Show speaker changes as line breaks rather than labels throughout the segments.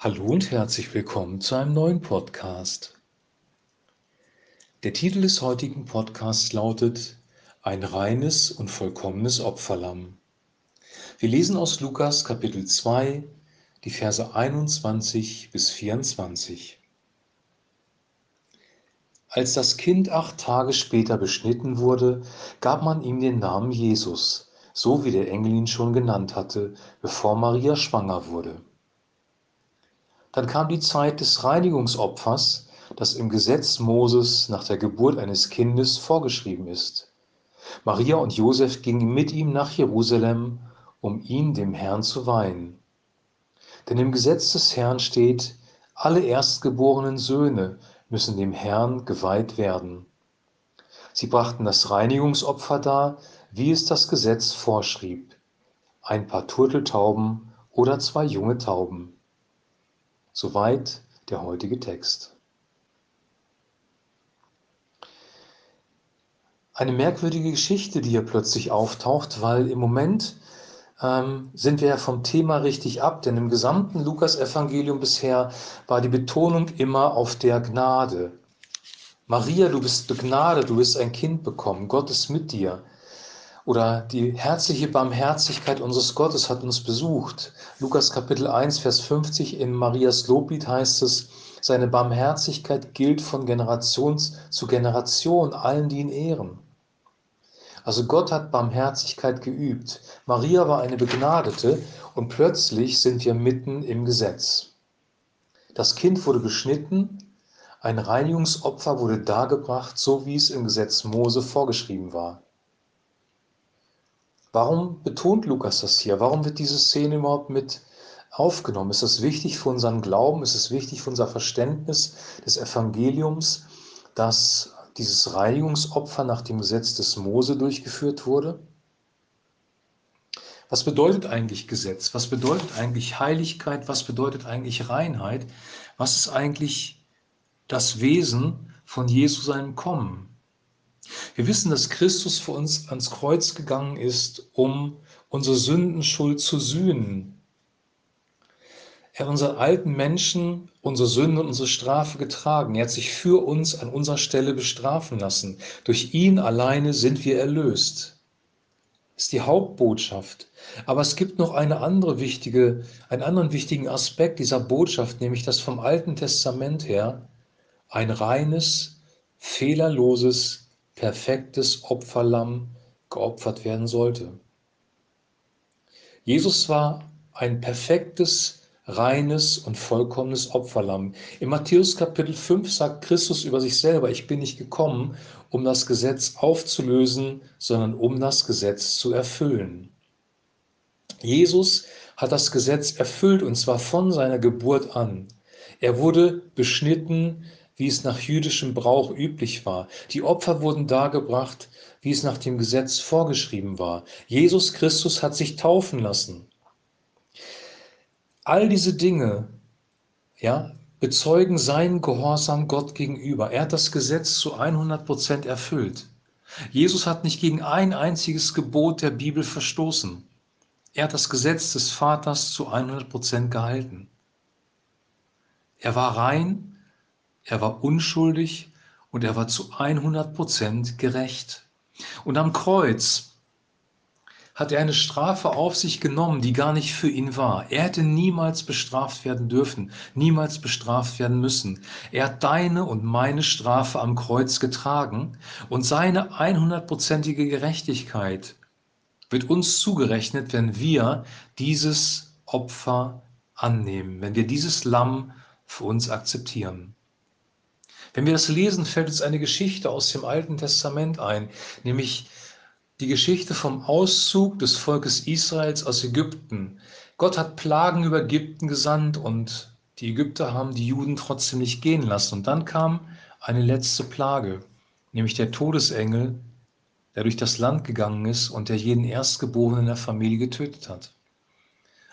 Hallo und herzlich willkommen zu einem neuen Podcast. Der Titel des heutigen Podcasts lautet Ein reines und vollkommenes Opferlamm. Wir lesen aus Lukas Kapitel 2, die Verse 21 bis 24. Als das Kind acht Tage später beschnitten wurde, gab man ihm den Namen Jesus, so wie der Engel ihn schon genannt hatte, bevor Maria schwanger wurde. Dann kam die Zeit des Reinigungsopfers, das im Gesetz Moses nach der Geburt eines Kindes vorgeschrieben ist. Maria und Josef gingen mit ihm nach Jerusalem, um ihn dem Herrn zu weihen. Denn im Gesetz des Herrn steht, alle erstgeborenen Söhne müssen dem Herrn geweiht werden. Sie brachten das Reinigungsopfer dar, wie es das Gesetz vorschrieb, ein paar Turteltauben oder zwei junge Tauben. Soweit der heutige Text. Eine merkwürdige Geschichte, die hier plötzlich auftaucht, weil im Moment ähm, sind wir ja vom Thema richtig ab, denn im gesamten Lukas-Evangelium bisher war die Betonung immer auf der Gnade. Maria, du bist begnadet, du wirst ein Kind bekommen, Gott ist mit dir. Oder die herzliche Barmherzigkeit unseres Gottes hat uns besucht. Lukas Kapitel 1, Vers 50 in Marias Loblied heißt es, seine Barmherzigkeit gilt von Generation zu Generation allen, die ihn ehren. Also Gott hat Barmherzigkeit geübt. Maria war eine Begnadete und plötzlich sind wir mitten im Gesetz. Das Kind wurde beschnitten, ein Reinigungsopfer wurde dargebracht, so wie es im Gesetz Mose vorgeschrieben war. Warum betont Lukas das hier? Warum wird diese Szene überhaupt mit aufgenommen? Ist es wichtig für unseren Glauben? Ist es wichtig für unser Verständnis des Evangeliums, dass dieses Reinigungsopfer nach dem Gesetz des Mose durchgeführt wurde? Was bedeutet eigentlich Gesetz? Was bedeutet eigentlich Heiligkeit? Was bedeutet eigentlich Reinheit? Was ist eigentlich das Wesen von Jesu seinem Kommen? Wir wissen, dass Christus für uns ans Kreuz gegangen ist, um unsere Sündenschuld zu sühnen. Er hat unseren alten Menschen unsere Sünde und unsere Strafe getragen. Er hat sich für uns an unserer Stelle bestrafen lassen. Durch ihn alleine sind wir erlöst. Das ist die Hauptbotschaft. Aber es gibt noch eine andere wichtige, einen anderen wichtigen Aspekt dieser Botschaft, nämlich dass vom Alten Testament her ein reines, fehlerloses, perfektes Opferlamm geopfert werden sollte. Jesus war ein perfektes, reines und vollkommenes Opferlamm. In Matthäus Kapitel 5 sagt Christus über sich selber, ich bin nicht gekommen, um das Gesetz aufzulösen, sondern um das Gesetz zu erfüllen. Jesus hat das Gesetz erfüllt und zwar von seiner Geburt an. Er wurde beschnitten, wie es nach jüdischem Brauch üblich war. Die Opfer wurden dargebracht, wie es nach dem Gesetz vorgeschrieben war. Jesus Christus hat sich taufen lassen. All diese Dinge, ja, bezeugen seinen Gehorsam Gott gegenüber. Er hat das Gesetz zu 100 Prozent erfüllt. Jesus hat nicht gegen ein einziges Gebot der Bibel verstoßen. Er hat das Gesetz des Vaters zu 100 Prozent gehalten. Er war rein er war unschuldig und er war zu 100 Prozent gerecht. Und am Kreuz hat er eine Strafe auf sich genommen, die gar nicht für ihn war. Er hätte niemals bestraft werden dürfen, niemals bestraft werden müssen. Er hat deine und meine Strafe am Kreuz getragen und seine 100%ige Gerechtigkeit wird uns zugerechnet, wenn wir dieses Opfer annehmen, wenn wir dieses Lamm für uns akzeptieren. Wenn wir das lesen, fällt uns eine Geschichte aus dem Alten Testament ein, nämlich die Geschichte vom Auszug des Volkes Israels aus Ägypten. Gott hat Plagen über Ägypten gesandt und die Ägypter haben die Juden trotzdem nicht gehen lassen. Und dann kam eine letzte Plage, nämlich der Todesengel, der durch das Land gegangen ist und der jeden Erstgeborenen der Familie getötet hat.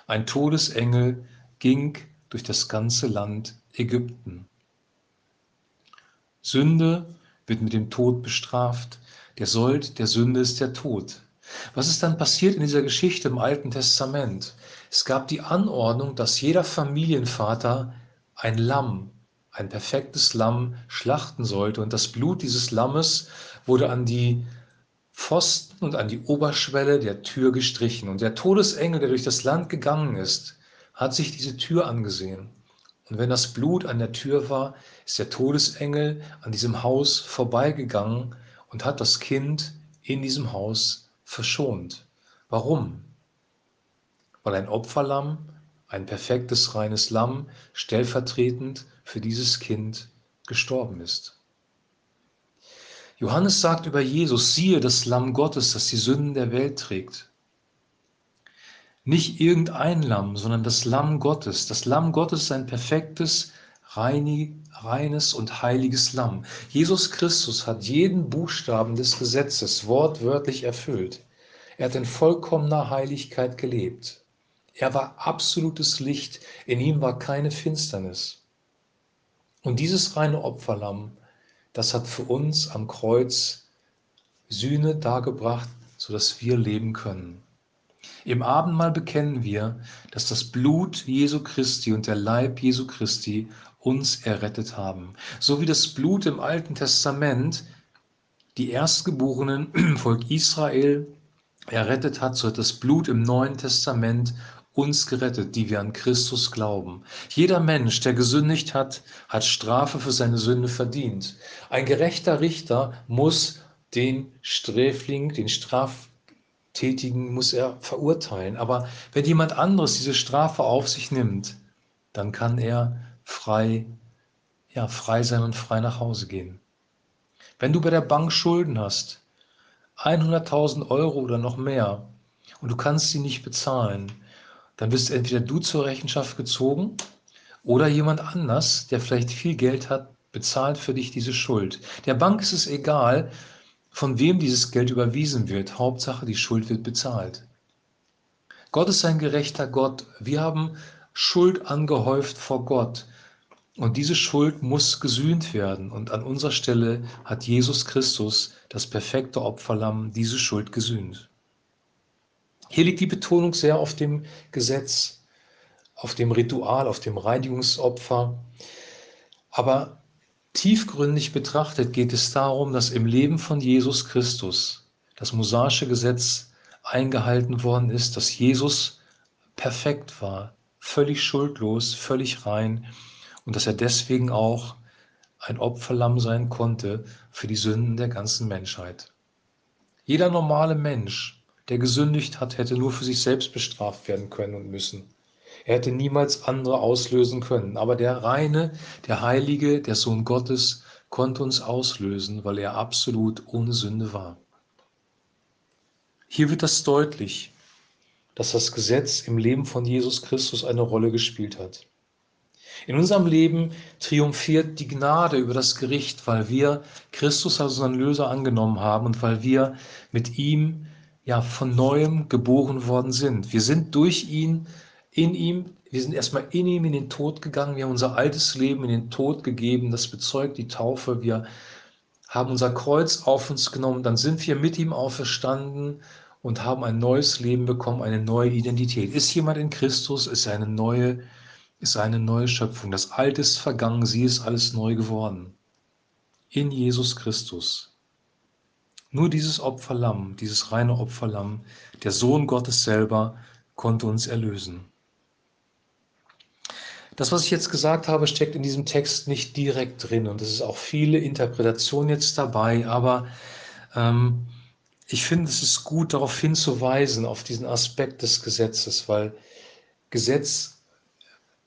Ein Todesengel ging durch das ganze Land Ägypten. Sünde wird mit dem Tod bestraft. Der Sold der Sünde ist der Tod. Was ist dann passiert in dieser Geschichte im Alten Testament? Es gab die Anordnung, dass jeder Familienvater ein Lamm, ein perfektes Lamm schlachten sollte und das Blut dieses Lammes wurde an die Pfosten und an die Oberschwelle der Tür gestrichen. Und der Todesengel, der durch das Land gegangen ist, hat sich diese Tür angesehen. Und wenn das Blut an der Tür war, ist der Todesengel an diesem Haus vorbeigegangen und hat das Kind in diesem Haus verschont. Warum? Weil ein Opferlamm, ein perfektes, reines Lamm, stellvertretend für dieses Kind gestorben ist. Johannes sagt über Jesus, siehe das Lamm Gottes, das die Sünden der Welt trägt. Nicht irgendein Lamm, sondern das Lamm Gottes. Das Lamm Gottes ist ein perfektes, reines und heiliges Lamm. Jesus Christus hat jeden Buchstaben des Gesetzes wortwörtlich erfüllt. Er hat in vollkommener Heiligkeit gelebt. Er war absolutes Licht, in ihm war keine Finsternis. Und dieses reine Opferlamm das hat für uns am Kreuz Sühne dargebracht, sodass wir leben können. Im Abendmahl bekennen wir, dass das Blut Jesu Christi und der Leib Jesu Christi uns errettet haben. So wie das Blut im Alten Testament die Erstgeborenen im Volk Israel errettet hat, so hat das Blut im Neuen Testament uns gerettet, die wir an Christus glauben. Jeder Mensch, der gesündigt hat, hat Strafe für seine Sünde verdient. Ein gerechter Richter muss den Sträfling, den Straftätigen, muss er verurteilen. Aber wenn jemand anderes diese Strafe auf sich nimmt, dann kann er frei, ja, frei sein und frei nach Hause gehen. Wenn du bei der Bank Schulden hast, 100.000 Euro oder noch mehr, und du kannst sie nicht bezahlen, dann wirst entweder du zur Rechenschaft gezogen oder jemand anders, der vielleicht viel Geld hat, bezahlt für dich diese Schuld. Der Bank ist es egal, von wem dieses Geld überwiesen wird. Hauptsache, die Schuld wird bezahlt. Gott ist ein gerechter Gott. Wir haben Schuld angehäuft vor Gott. Und diese Schuld muss gesühnt werden. Und an unserer Stelle hat Jesus Christus, das perfekte Opferlamm, diese Schuld gesühnt. Hier liegt die Betonung sehr auf dem Gesetz, auf dem Ritual, auf dem Reinigungsopfer. Aber tiefgründig betrachtet geht es darum, dass im Leben von Jesus Christus das mosaische Gesetz eingehalten worden ist, dass Jesus perfekt war, völlig schuldlos, völlig rein und dass er deswegen auch ein Opferlamm sein konnte für die Sünden der ganzen Menschheit. Jeder normale Mensch der gesündigt hat, hätte nur für sich selbst bestraft werden können und müssen. Er hätte niemals andere auslösen können. Aber der reine, der heilige, der Sohn Gottes konnte uns auslösen, weil er absolut ohne Sünde war. Hier wird das deutlich, dass das Gesetz im Leben von Jesus Christus eine Rolle gespielt hat. In unserem Leben triumphiert die Gnade über das Gericht, weil wir Christus als unseren Löser angenommen haben und weil wir mit ihm ja von neuem geboren worden sind. Wir sind durch ihn, in ihm, wir sind erstmal in ihm in den Tod gegangen, wir haben unser altes Leben in den Tod gegeben, das bezeugt die Taufe, wir haben unser Kreuz auf uns genommen, dann sind wir mit ihm auferstanden und haben ein neues Leben bekommen, eine neue Identität. Ist jemand in Christus, ist eine neue, ist eine neue Schöpfung. Das Alte ist vergangen, sie ist alles neu geworden. In Jesus Christus. Nur dieses Opferlamm, dieses reine Opferlamm, der Sohn Gottes selber, konnte uns erlösen. Das, was ich jetzt gesagt habe, steckt in diesem Text nicht direkt drin und es ist auch viele Interpretationen jetzt dabei, aber ähm, ich finde, es ist gut darauf hinzuweisen, auf diesen Aspekt des Gesetzes, weil Gesetz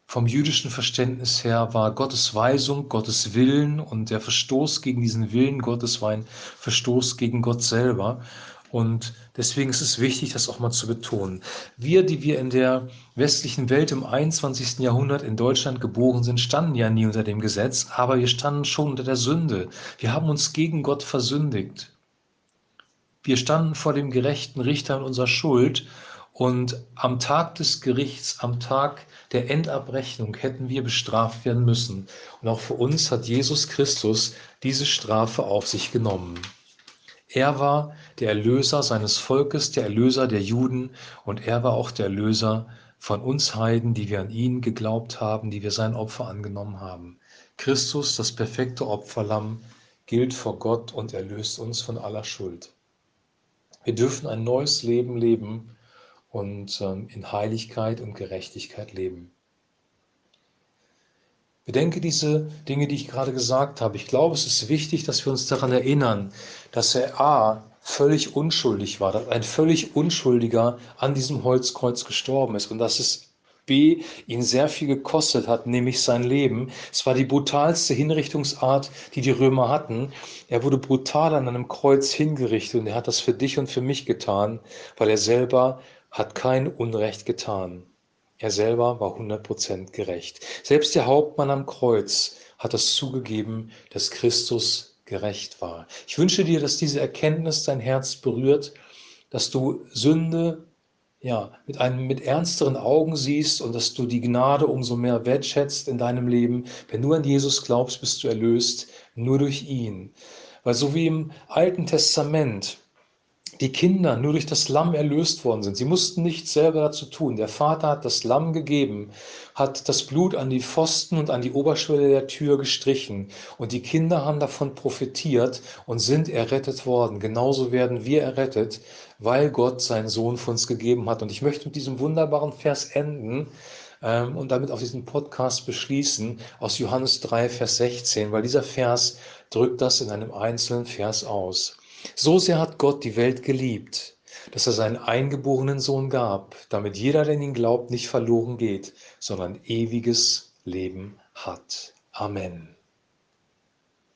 vom jüdischen Verständnis her war Gottes Weisung, Gottes Willen und der Verstoß gegen diesen Willen Gottes war ein Verstoß gegen Gott selber. Und deswegen ist es wichtig, das auch mal zu betonen. Wir, die wir in der westlichen Welt im 21. Jahrhundert in Deutschland geboren sind, standen ja nie unter dem Gesetz, aber wir standen schon unter der Sünde. Wir haben uns gegen Gott versündigt. Wir standen vor dem gerechten Richter in unserer Schuld und am Tag des Gerichts, am Tag der Endabrechnung hätten wir bestraft werden müssen. Und auch für uns hat Jesus Christus diese Strafe auf sich genommen. Er war der Erlöser seines Volkes, der Erlöser der Juden und er war auch der Erlöser von uns Heiden, die wir an ihn geglaubt haben, die wir sein Opfer angenommen haben. Christus, das perfekte Opferlamm, gilt vor Gott und erlöst uns von aller Schuld. Wir dürfen ein neues Leben leben und ähm, in Heiligkeit und Gerechtigkeit leben. Bedenke diese Dinge, die ich gerade gesagt habe. Ich glaube, es ist wichtig, dass wir uns daran erinnern, dass er A völlig unschuldig war, dass ein völlig Unschuldiger an diesem Holzkreuz gestorben ist und dass es B ihn sehr viel gekostet hat, nämlich sein Leben. Es war die brutalste Hinrichtungsart, die die Römer hatten. Er wurde brutal an einem Kreuz hingerichtet und er hat das für dich und für mich getan, weil er selber hat kein Unrecht getan. Er selber war 100% gerecht. Selbst der Hauptmann am Kreuz hat es zugegeben, dass Christus gerecht war. Ich wünsche dir, dass diese Erkenntnis dein Herz berührt, dass du Sünde ja, mit einem mit ernsteren Augen siehst und dass du die Gnade umso mehr wertschätzt in deinem Leben. Wenn du an Jesus glaubst, bist du erlöst nur durch ihn. Weil so wie im Alten Testament die Kinder nur durch das Lamm erlöst worden sind. Sie mussten nichts selber dazu tun. Der Vater hat das Lamm gegeben, hat das Blut an die Pfosten und an die Oberschwelle der Tür gestrichen. Und die Kinder haben davon profitiert und sind errettet worden. Genauso werden wir errettet, weil Gott seinen Sohn für uns gegeben hat. Und ich möchte mit diesem wunderbaren Vers enden ähm, und damit auch diesen Podcast beschließen aus Johannes 3, Vers 16, weil dieser Vers drückt das in einem einzelnen Vers aus. So sehr hat Gott die Welt geliebt, dass er seinen eingeborenen Sohn gab, damit jeder, der in ihn glaubt, nicht verloren geht, sondern ewiges Leben hat. Amen.